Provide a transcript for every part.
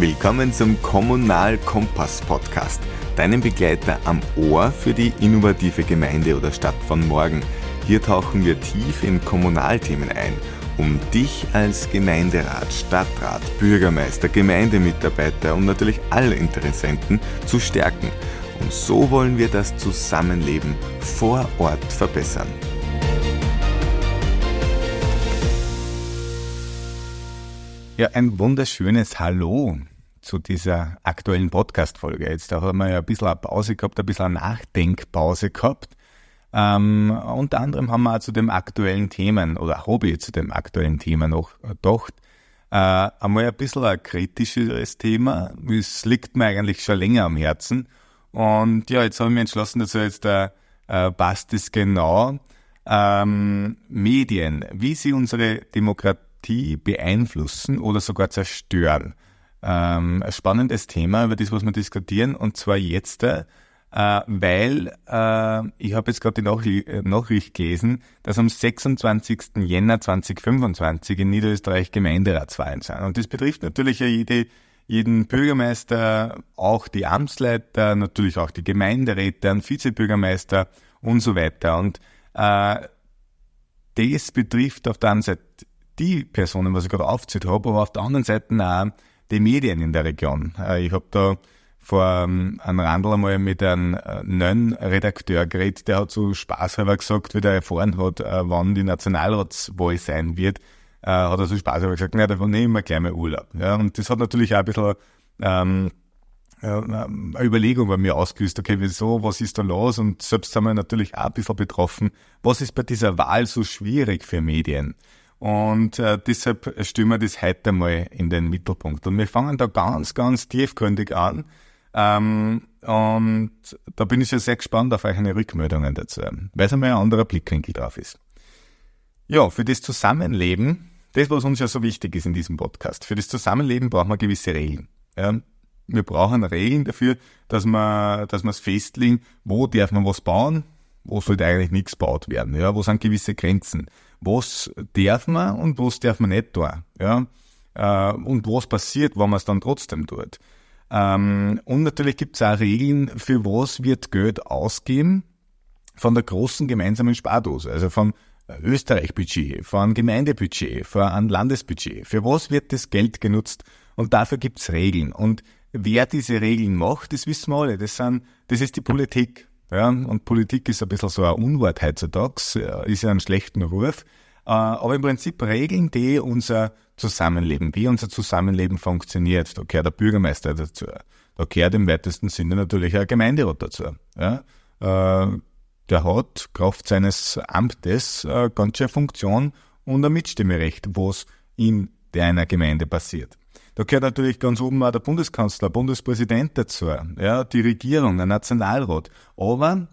Willkommen zum Kommunal Kompass Podcast, deinem Begleiter am Ohr für die innovative Gemeinde oder Stadt von morgen. Hier tauchen wir tief in Kommunalthemen ein, um dich als Gemeinderat, Stadtrat, Bürgermeister, Gemeindemitarbeiter und natürlich alle Interessenten zu stärken. Und so wollen wir das Zusammenleben vor Ort verbessern. Ja, ein wunderschönes Hallo zu dieser aktuellen Podcast-Folge. Jetzt haben wir ja ein bisschen eine Pause gehabt, ein bisschen eine Nachdenkpause gehabt. Ähm, unter anderem haben wir auch zu dem aktuellen Themen oder ich zu dem aktuellen Thema noch gedacht. Äh, einmal ein bisschen ein kritischeres Thema. Es liegt mir eigentlich schon länger am Herzen. Und ja, jetzt habe ich mich entschlossen dazu, jetzt äh, äh, passt es genau. Ähm, Medien, wie sie unsere Demokratie Demokratie beeinflussen oder sogar zerstören. Ähm, ein spannendes Thema, über das was wir diskutieren, und zwar jetzt, äh, weil äh, ich habe jetzt gerade die Nachricht, äh, Nachricht gelesen, dass am 26. Jänner 2025 in Niederösterreich Gemeinderatswahlen sind. Und das betrifft natürlich jede, jeden Bürgermeister, auch die Amtsleiter, natürlich auch die Gemeinderäte, einen Vizebürgermeister und so weiter. Und äh, das betrifft auf der einen Seite die Personen, was ich gerade aufzählt habe, aber auf der anderen Seite auch die Medien in der Region. Äh, ich habe da vor ähm, einem Randl einmal mit einem äh, neuen Redakteur geredet, der hat so spaßhalber gesagt, wie der erfahren hat, äh, wann die Nationalratswahl sein wird, hat er so spaßhalber gesagt, naja, da nehmen wir gleich mal Urlaub. Ja, und das hat natürlich auch ein bisschen ähm, eine Überlegung bei mir ausgelöst, okay, wieso, was ist da los? Und selbst sind wir natürlich auch ein bisschen betroffen. Was ist bei dieser Wahl so schwierig für Medien? Und äh, deshalb stellen wir das heute mal in den Mittelpunkt. Und wir fangen da ganz, ganz tiefgründig an. Ähm, und da bin ich schon sehr gespannt auf eure Rückmeldungen dazu, weil es einmal ein anderer Blickwinkel drauf ist. Ja, für das Zusammenleben, das, was uns ja so wichtig ist in diesem Podcast, für das Zusammenleben brauchen wir gewisse Regeln. Ja, wir brauchen Regeln dafür, dass wir, dass wir es festlegen, wo darf man was bauen, wo sollte eigentlich nichts gebaut werden, ja, wo sind gewisse Grenzen was darf man und was darf man nicht tun. Ja? Äh, und was passiert, wenn man es dann trotzdem tut. Ähm, und natürlich gibt es auch Regeln, für was wird Geld ausgeben von der großen gemeinsamen Spardose, also vom Österreich-Budget, von Gemeindebudget, von einem Landesbudget. Für was wird das Geld genutzt? Und dafür gibt es Regeln. Und wer diese Regeln macht, das wissen wir alle. Das, sind, das ist die Politik. Ja, und Politik ist ein bisschen so ein Unwort heutzutage, ist ja ein schlechten Ruf. Äh, aber im Prinzip regeln die unser Zusammenleben, wie unser Zusammenleben funktioniert. Da gehört der Bürgermeister dazu. Da gehört im weitesten Sinne natürlich ein Gemeinderat dazu. Ja, äh, der hat Kraft seines Amtes äh, ganz schön Funktion und ein Mitstimmrecht, was in einer Gemeinde passiert. Da gehört natürlich ganz oben auch der Bundeskanzler, Bundespräsident dazu, ja, die Regierung, der Nationalrat. Aber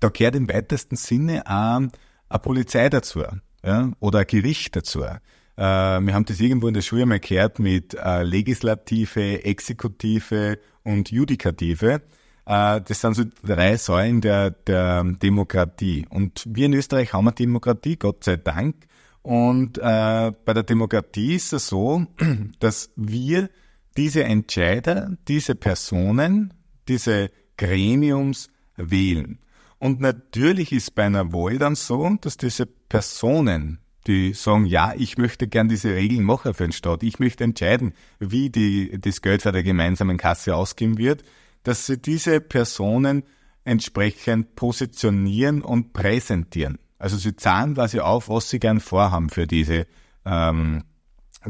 da gehört im weitesten Sinne auch eine Polizei dazu, ja, oder ein Gericht dazu. Äh, wir haben das irgendwo in der Schule mal gehört mit äh, Legislative, Exekutive und Judikative. Äh, das sind so drei Säulen der, der Demokratie. Und wir in Österreich haben eine Demokratie, Gott sei Dank. Und äh, bei der Demokratie ist es so, dass wir diese Entscheider, diese Personen, diese Gremiums wählen. Und natürlich ist bei einer Wahl dann so, dass diese Personen, die sagen, ja, ich möchte gern diese Regeln machen für den Staat, ich möchte entscheiden, wie die, das Geld für der gemeinsamen Kasse ausgeben wird, dass sie diese Personen entsprechend positionieren und präsentieren. Also sie zahlen quasi auf, was sie gern vorhaben für diese, ähm,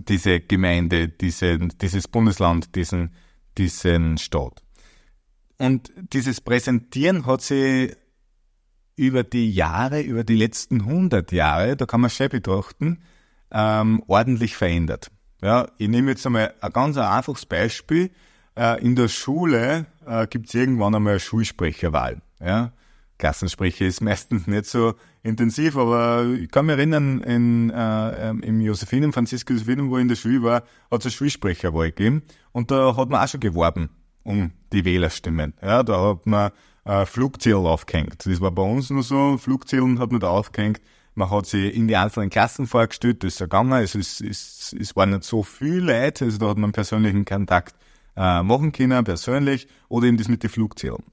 diese Gemeinde, diese, dieses Bundesland, diesen, diesen Staat. Und dieses Präsentieren hat sie über die Jahre, über die letzten 100 Jahre, da kann man schon betrachten, ähm, ordentlich verändert. Ja, ich nehme jetzt einmal ein ganz einfaches Beispiel. Äh, in der Schule äh, gibt es irgendwann einmal eine Schulsprecherwahl. Ja, Klassensprecher ist meistens nicht so intensiv, aber ich kann mich erinnern, in, äh, ähm, im Josephinen, Franziska Josephinen, wo ich in der Schule war, hat es eine Schulsprecherwahl gegeben und da hat man auch schon geworben um die Wählerstimmen. Ja, da hat man äh, Flugzettel aufgehängt. Das war bei uns nur so, Flugzetteln hat man da aufgehängt, man hat sie in die einzelnen Klassen vorgestellt, das ist gegangen, es, ist, es, es waren nicht so viele Leute, also da hat man persönlichen Kontakt äh, machen können, persönlich, oder eben das mit den Flugzeugen.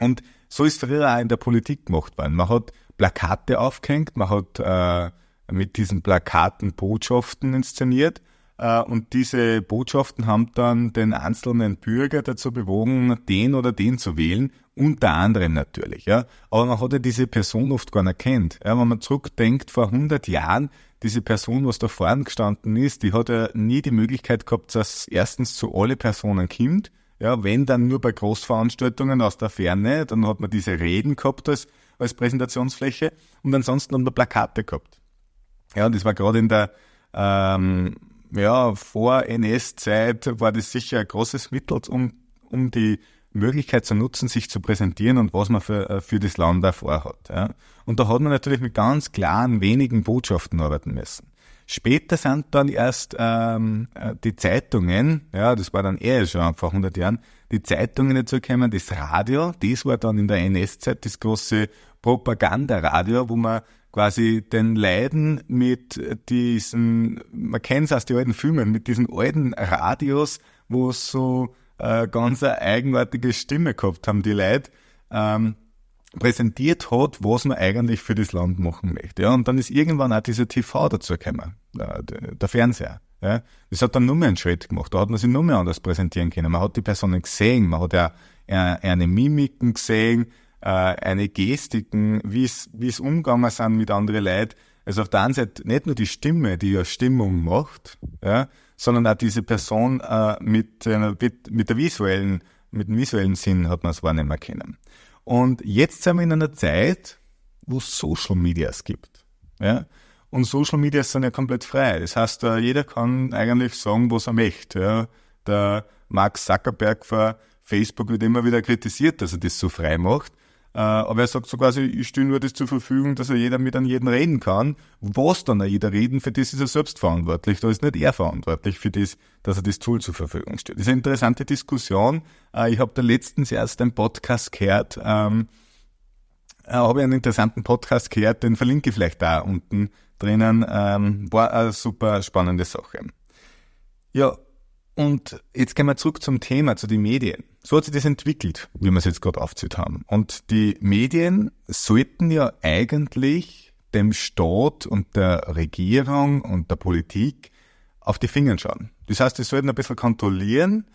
Und so ist früher auch in der Politik gemacht worden. Man hat Plakate aufgehängt, man hat äh, mit diesen Plakaten Botschaften inszeniert äh, und diese Botschaften haben dann den einzelnen Bürger dazu bewogen, den oder den zu wählen, unter anderem natürlich. Ja. Aber man hat ja diese Person oft gar nicht kennt. Ja, wenn man zurückdenkt, vor 100 Jahren, diese Person, was da vorne gestanden ist, die hat ja nie die Möglichkeit gehabt, dass erstens zu alle Personen kommt, ja, wenn dann nur bei Großveranstaltungen aus der Ferne, dann hat man diese Reden gehabt als, als Präsentationsfläche und ansonsten haben wir Plakate gehabt. Ja, das war gerade in der ähm, ja, vor NS-Zeit war das sicher ein großes Mittel, um, um die Möglichkeit zu nutzen, sich zu präsentieren und was man für, äh, für das Land da vorhat. Ja. Und da hat man natürlich mit ganz klaren, wenigen Botschaften arbeiten müssen. Später sind dann erst ähm, äh, die Zeitungen, ja, das war dann eher schon vor 100 Jahren, die Zeitungen dazu gekommen, das Radio, das war dann in der NS-Zeit das große Propagandaradio, wo man quasi den Leiden mit diesen, man kennt es aus den alten Filmen, mit diesen alten Radios, wo so äh, ganz eine eigenartige Stimme gehabt haben, die Leute, ähm, präsentiert hat, was man eigentlich für das Land machen möchte. Ja, und dann ist irgendwann auch dieser TV dazu gekommen, äh, der Fernseher. Ja, das hat dann nur mehr einen Schritt gemacht. Da hat man sich nur mehr anders präsentieren können. Man hat die Personen gesehen, man hat ja eine Mimiken gesehen, äh, eine Gestiken, wie es wie es umgegangen sind mit anderen Leuten. Also auf der einen Seite nicht nur die Stimme, die ja Stimmung macht, ja, sondern auch diese Person äh, mit, äh, mit, mit der visuellen, mit dem visuellen Sinn hat man es wahrnehmen können. Und jetzt sind wir in einer Zeit, wo es Social Medias gibt. Ja? Und Social Medias sind ja komplett frei. Das heißt, äh, jeder kann eigentlich sagen, was er möchte. Ja? Der Mark Zuckerberg von Facebook wird immer wieder kritisiert, dass er das so frei macht. Äh, aber er sagt so quasi, ich stelle nur das zur Verfügung, dass er jeder mit an jeden reden kann. Was dann an jeder reden, für das ist er selbst verantwortlich. Da ist nicht er verantwortlich für das, dass er das Tool zur Verfügung stellt. Das ist eine interessante Diskussion. Äh, ich habe da letztens erst einen Podcast gehört, ähm, äh, habe einen interessanten Podcast gehört, den verlinke ich vielleicht da unten drinnen. Ähm, war eine super spannende Sache. Ja, und jetzt gehen wir zurück zum Thema, zu den Medien. So hat sich das entwickelt, wie wir es jetzt gerade aufgezählt haben. Und die Medien sollten ja eigentlich dem Staat und der Regierung und der Politik auf die Finger schauen. Das heißt, sie sollten ein bisschen kontrollieren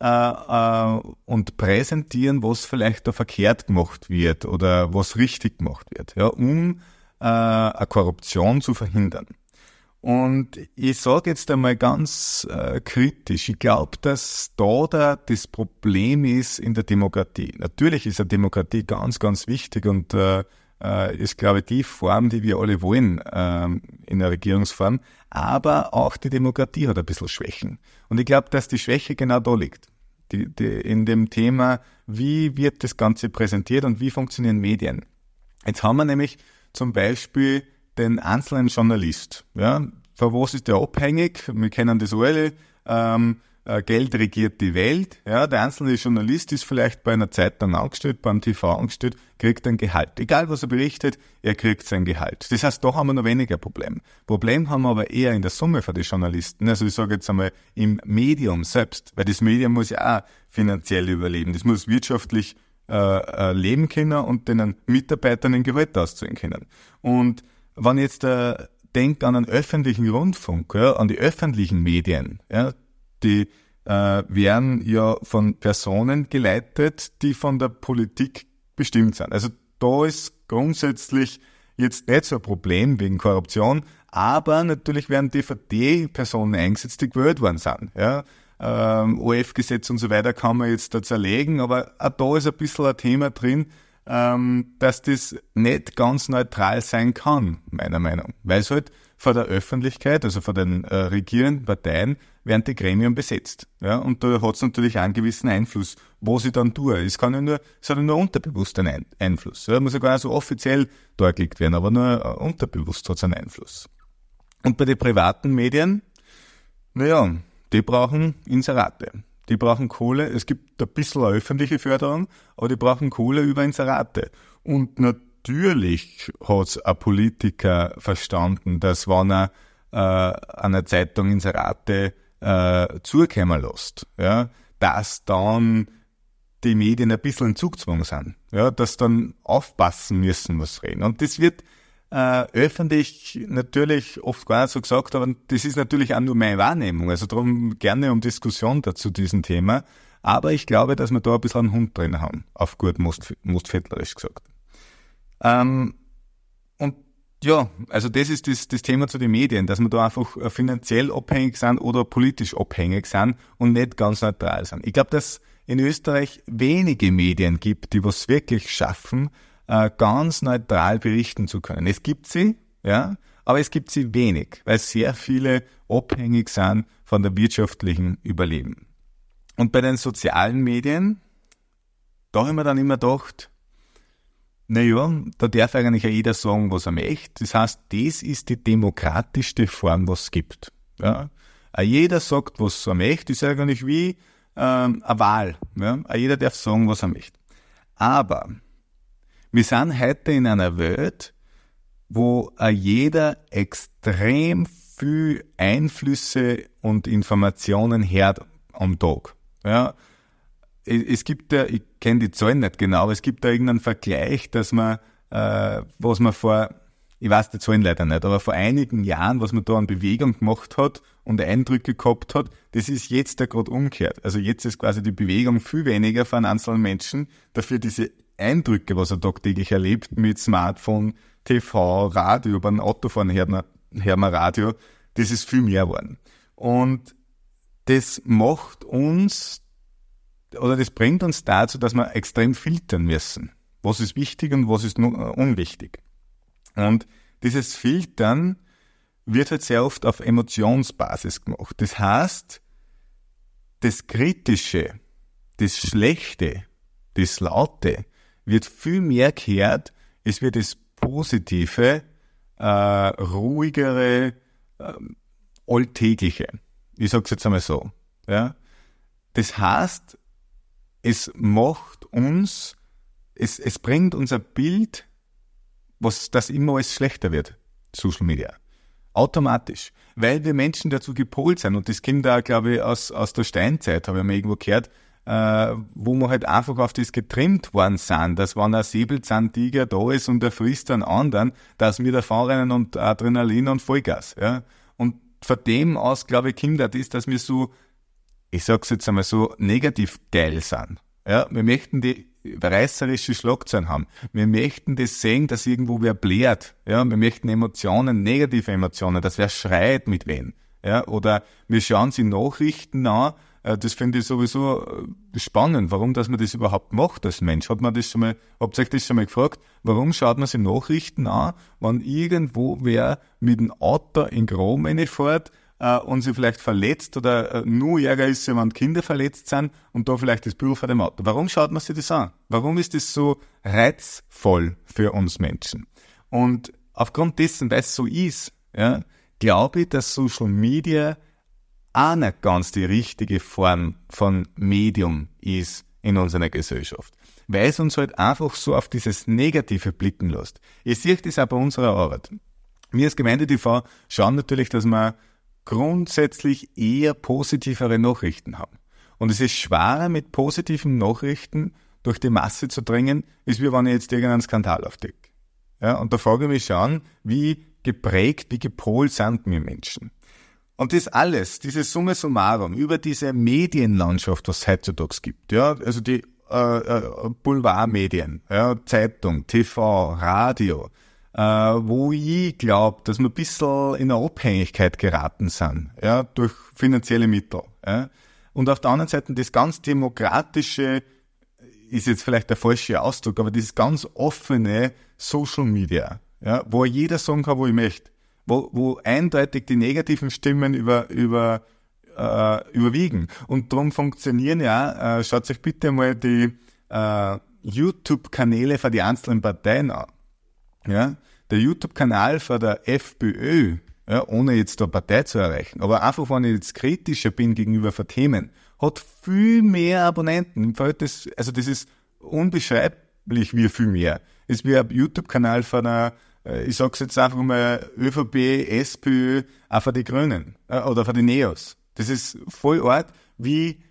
äh, äh, und präsentieren, was vielleicht da verkehrt gemacht wird oder was richtig gemacht wird, ja, um äh, eine Korruption zu verhindern. Und ich sage jetzt einmal ganz äh, kritisch, ich glaube, dass da, da das Problem ist in der Demokratie. Natürlich ist eine Demokratie ganz, ganz wichtig und äh, äh, ist, glaube ich, die Form, die wir alle wollen äh, in der Regierungsform. Aber auch die Demokratie hat ein bisschen Schwächen. Und ich glaube, dass die Schwäche genau da liegt. Die, die, in dem Thema, wie wird das Ganze präsentiert und wie funktionieren Medien. Jetzt haben wir nämlich zum Beispiel den einzelnen Journalist. Ja, von was ist der abhängig? Wir kennen das alle. Ähm, äh, Geld regiert die Welt. Ja, der einzelne Journalist ist vielleicht bei einer Zeitung angestellt, beim TV angestellt, kriegt ein Gehalt. Egal was er berichtet, er kriegt sein Gehalt. Das heißt, da haben wir noch weniger Problem. Problem haben wir aber eher in der Summe für die Journalisten. Also ich sage jetzt einmal im Medium selbst, weil das Medium muss ja auch finanziell überleben. Das muss wirtschaftlich äh, äh leben können und den Mitarbeitern ein Gehalt auszahlen können. Und wenn jetzt der äh, denkt an den öffentlichen Rundfunk, ja, an die öffentlichen Medien, ja, die äh, werden ja von Personen geleitet, die von der Politik bestimmt sind. Also da ist grundsätzlich jetzt nicht so ein Problem wegen Korruption, aber natürlich werden DVD-Personen eingesetzt, die gewählt worden sind. Ja. Ähm, OF-Gesetz und so weiter kann man jetzt da zerlegen, aber auch da ist ein bisschen ein Thema drin, ähm, dass das nicht ganz neutral sein kann, meiner Meinung. Weil es halt vor der Öffentlichkeit, also vor den äh, regierenden Parteien, werden die Gremien besetzt. Ja, und da hat es natürlich einen gewissen Einfluss, was ich dann tue. Es kann ja nur, es hat ja nur unterbewusst einen Einfluss. Ja, muss ja gar nicht so offiziell dargelegt werden, aber nur äh, unterbewusst hat es einen Einfluss. Und bei den privaten Medien, naja, die brauchen Inserate. Die brauchen Kohle. Es gibt ein bisschen öffentliche Förderung, aber die brauchen Kohle über Inserate. Und natürlich hat ein Politiker verstanden, dass wenn er äh, einer Zeitung Inserate äh, zukommen lässt, ja, dass dann die Medien ein bisschen in Zugzwang sind, ja, dass dann aufpassen müssen, was reden. Und das wird äh, öffentlich natürlich oft gar nicht so gesagt, aber das ist natürlich auch nur meine Wahrnehmung. Also darum gerne um Diskussion dazu diesem Thema. Aber ich glaube, dass wir da ein bisschen einen Hund drin haben, auf gut mustvettlerisch gesagt. Ähm, und ja, also das ist das, das Thema zu den Medien, dass wir da einfach finanziell abhängig sind oder politisch abhängig sind und nicht ganz neutral sind. Ich glaube, dass in Österreich wenige Medien gibt, die was wirklich schaffen, äh, ganz neutral berichten zu können. Es gibt sie, ja, aber es gibt sie wenig, weil sehr viele abhängig sind von der wirtschaftlichen Überleben. Und bei den sozialen Medien, da haben wir dann immer gedacht, naja, da darf eigentlich jeder sagen, was er möchte. Das heißt, das ist die demokratischste Form, was es gibt. Ja? Jeder sagt, was er möchte. Ist eigentlich wie ähm, eine Wahl. Ja? Jeder darf sagen, was er möchte. Aber wir sind heute in einer Welt, wo jeder extrem viel Einflüsse und Informationen hört am Tag. Ja, es gibt ja, ich kenne die Zahlen nicht genau, aber es gibt da irgendeinen Vergleich, dass man, äh, was man vor, ich weiß die Zahlen leider nicht, aber vor einigen Jahren, was man da an Bewegung gemacht hat und Eindrücke gehabt hat, das ist jetzt da gerade umgekehrt. Also jetzt ist quasi die Bewegung viel weniger von einzelnen Menschen, dafür diese Eindrücke, was er tagtäglich erlebt mit Smartphone, TV, Radio, beim Autofahren hört man, Radio, das ist viel mehr geworden. Und das macht uns oder das bringt uns dazu, dass wir extrem filtern müssen. Was ist wichtig und was ist unwichtig. Und dieses Filtern wird halt sehr oft auf Emotionsbasis gemacht. Das heißt, das Kritische, das Schlechte, das Laute wird viel mehr gehört, es wird das Positive, äh, ruhigere, äh, alltägliche. Ich sag's jetzt einmal so. Ja? Das heißt, es macht uns, es, es bringt unser Bild, was das immer alles schlechter wird, Social Media. Automatisch. Weil wir Menschen dazu gepolt sind. Und das kommt da, glaube ich, aus, aus der Steinzeit, habe ich mal irgendwo gehört, äh, wo wir halt einfach auf das getrimmt worden sind, dass wenn ein Säbelzahntiger da ist und er frisst einen anderen, dass wir da fahren und Adrenalin und Vollgas. Ja? Und von dem aus, glaube ich, kommt das, dass wir so ich sag's jetzt einmal so, negativ geil sind. Ja, wir möchten die reißerische Schlagzeilen haben. Wir möchten das sehen, dass irgendwo wer bläht. Ja, wir möchten Emotionen, negative Emotionen, dass wer schreit mit wem. Ja, oder wir schauen sie Nachrichten an. Äh, das finde ich sowieso äh, spannend, warum, dass man das überhaupt macht als Mensch. Hat man das schon mal, habt ihr euch das schon mal gefragt? Warum schaut man sich Nachrichten an, wenn irgendwo wer mit dem Auto in Grom fährt, äh, und sie vielleicht verletzt oder nur Ärger ist, wenn Kinder verletzt sind und da vielleicht das Bild vor dem Auto. Warum schaut man sich das an? Warum ist das so reizvoll für uns Menschen? Und aufgrund dessen, weil es so ist, ja, glaube ich, dass Social Media auch nicht ganz die richtige Form von Medium ist in unserer Gesellschaft. Weil es uns halt einfach so auf dieses Negative blicken lässt. Ihr seht das auch bei unserer Arbeit. Wir als Gemeinde TV schauen natürlich, dass wir grundsätzlich eher positivere Nachrichten haben. Und es ist schwerer, mit positiven Nachrichten durch die Masse zu dringen, als wie wenn ich jetzt irgendeinen Skandal aufdecke. Ja, und da frage ich mich schon, wie geprägt, wie gepolt sind wir Menschen. Und das alles, diese Summe summarum, über diese Medienlandschaft, was es heutzutage gibt, ja, also die äh, äh, Boulevardmedien, ja, Zeitung, TV, Radio, äh, wo ich glaube, dass wir ein bisschen in eine Abhängigkeit geraten sind, ja, durch finanzielle Mittel. Ja. Und auf der anderen Seite das ganz demokratische, ist jetzt vielleicht der falsche Ausdruck, aber dieses ganz offene Social Media, ja, wo jeder sagen kann, wo ich möchte, wo, wo eindeutig die negativen Stimmen über, über, äh, überwiegen. Und darum funktionieren ja, äh, schaut euch bitte mal die äh, YouTube-Kanäle für die einzelnen Parteien an. Ja, der YouTube-Kanal von der FPÖ, ja, ohne jetzt eine Partei zu erreichen, aber einfach, wenn ich jetzt kritischer bin gegenüber von Themen, hat viel mehr Abonnenten also das ist unbeschreiblich wie viel mehr. ist wie ein YouTube-Kanal von einer, ich sag's jetzt einfach mal, ÖVP, SPÖ, auch für die Grünen äh, oder für die Neos. Das ist voll art, wie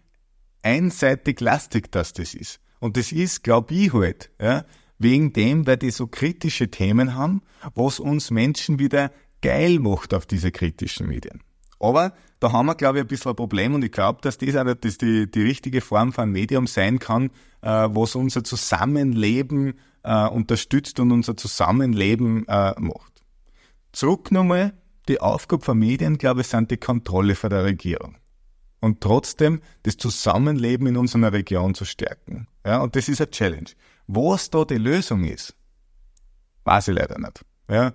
einseitig lastig das das ist. Und das ist, glaube ich halt, ja, wegen dem, weil die so kritische Themen haben, was uns Menschen wieder geil macht auf diese kritischen Medien. Aber da haben wir, glaube ich, ein bisschen ein Problem und ich glaube, dass das auch dass die, die richtige Form von Medium sein kann, äh, was unser Zusammenleben äh, unterstützt und unser Zusammenleben äh, macht. Zurück nochmal, die Aufgabe von Medien, glaube ich, sind die Kontrolle von der Regierung. Und trotzdem das Zusammenleben in unserer Region zu stärken. Ja, und das ist eine Challenge. Was da die Lösung ist, weiß ich leider nicht. Ja,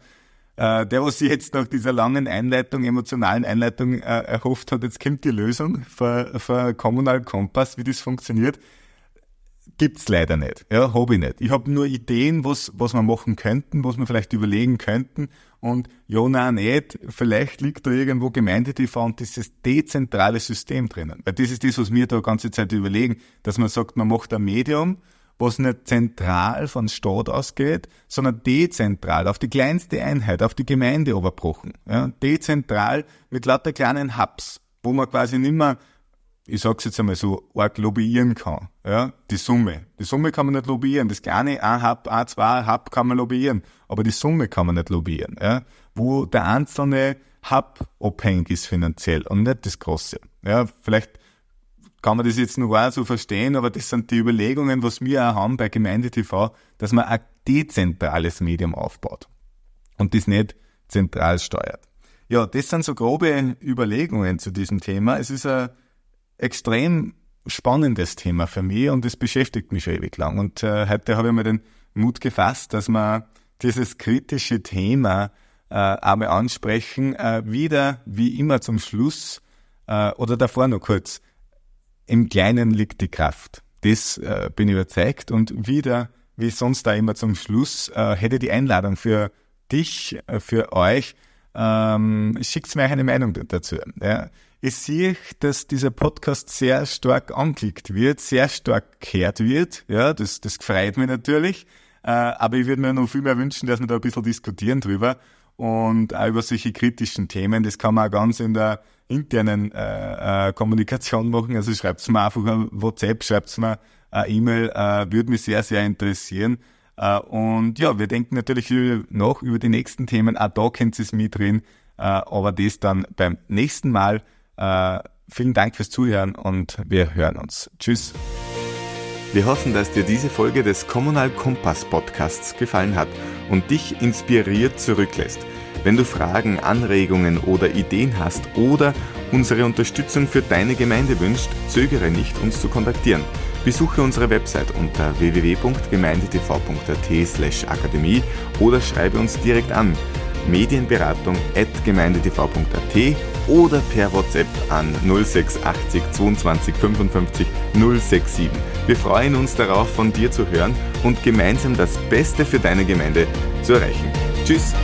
äh, der, was sich jetzt nach dieser langen Einleitung, emotionalen Einleitung äh, erhofft hat, jetzt kommt die Lösung für, für Kommunal Kompass, wie das funktioniert, gibt's leider nicht. Ja, habe ich nicht. Ich habe nur Ideen, was, was wir machen könnten, was wir vielleicht überlegen könnten. Und ja, nein, nicht. Vielleicht liegt da irgendwo Gemeinde-TV und dieses dezentrale System drinnen. Weil das ist das, was wir da die ganze Zeit überlegen, dass man sagt, man macht ein Medium, was nicht zentral von Staat ausgeht, sondern dezentral, auf die kleinste Einheit, auf die Gemeinde überbrochen. Ja, dezentral mit lauter kleinen Hubs, wo man quasi nicht mehr, ich sag's jetzt einmal so, arg lobbyieren kann. Ja, die Summe. Die Summe kann man nicht lobbyieren. Das kleine ein Hub, ein, zwei Hub kann man lobbyieren. Aber die Summe kann man nicht lobbyieren. Ja, wo der einzelne Hub abhängig ist finanziell und nicht das Große. Ja, vielleicht kann man das jetzt noch auch so verstehen, aber das sind die Überlegungen, was wir auch haben bei Gemeinde TV, dass man ein dezentrales Medium aufbaut und das nicht zentral steuert. Ja, das sind so grobe Überlegungen zu diesem Thema. Es ist ein extrem spannendes Thema für mich und es beschäftigt mich schon ewig lang. Und äh, heute habe ich mir den Mut gefasst, dass wir dieses kritische Thema äh, einmal ansprechen, äh, wieder wie immer zum Schluss äh, oder davor noch kurz im Kleinen liegt die Kraft. Das äh, bin ich überzeugt. Und wieder, wie sonst da immer zum Schluss, äh, hätte die Einladung für dich, äh, für euch, ähm, schickt mir eine Meinung dazu. Ja. Ich sehe, dass dieser Podcast sehr stark angeklickt wird, sehr stark gehört wird. Ja, das, das freut mich natürlich. Äh, aber ich würde mir noch viel mehr wünschen, dass wir da ein bisschen diskutieren drüber und auch über solche kritischen Themen. Das kann man auch ganz in der internen äh, äh, Kommunikation machen. Also schreibt's mir einfach ein WhatsApp, schreibt's mir eine E-Mail, äh, würde mich sehr, sehr interessieren. Äh, und ja, wir denken natürlich noch über die nächsten Themen. Auch da kennt es mit drin, äh, aber das dann beim nächsten Mal. Äh, vielen Dank fürs Zuhören und wir hören uns. Tschüss. Wir hoffen, dass dir diese Folge des Kommunal Kompass Podcasts gefallen hat und dich inspiriert zurücklässt. Wenn du Fragen, Anregungen oder Ideen hast oder unsere Unterstützung für deine Gemeinde wünschst, zögere nicht, uns zu kontaktieren. Besuche unsere Website unter www.gemeindetv.at/akademie oder schreibe uns direkt an medienberatung at gemeindetv.at oder per WhatsApp an 0680 22 55 067. Wir freuen uns darauf, von dir zu hören und gemeinsam das Beste für deine Gemeinde zu erreichen. Tschüss!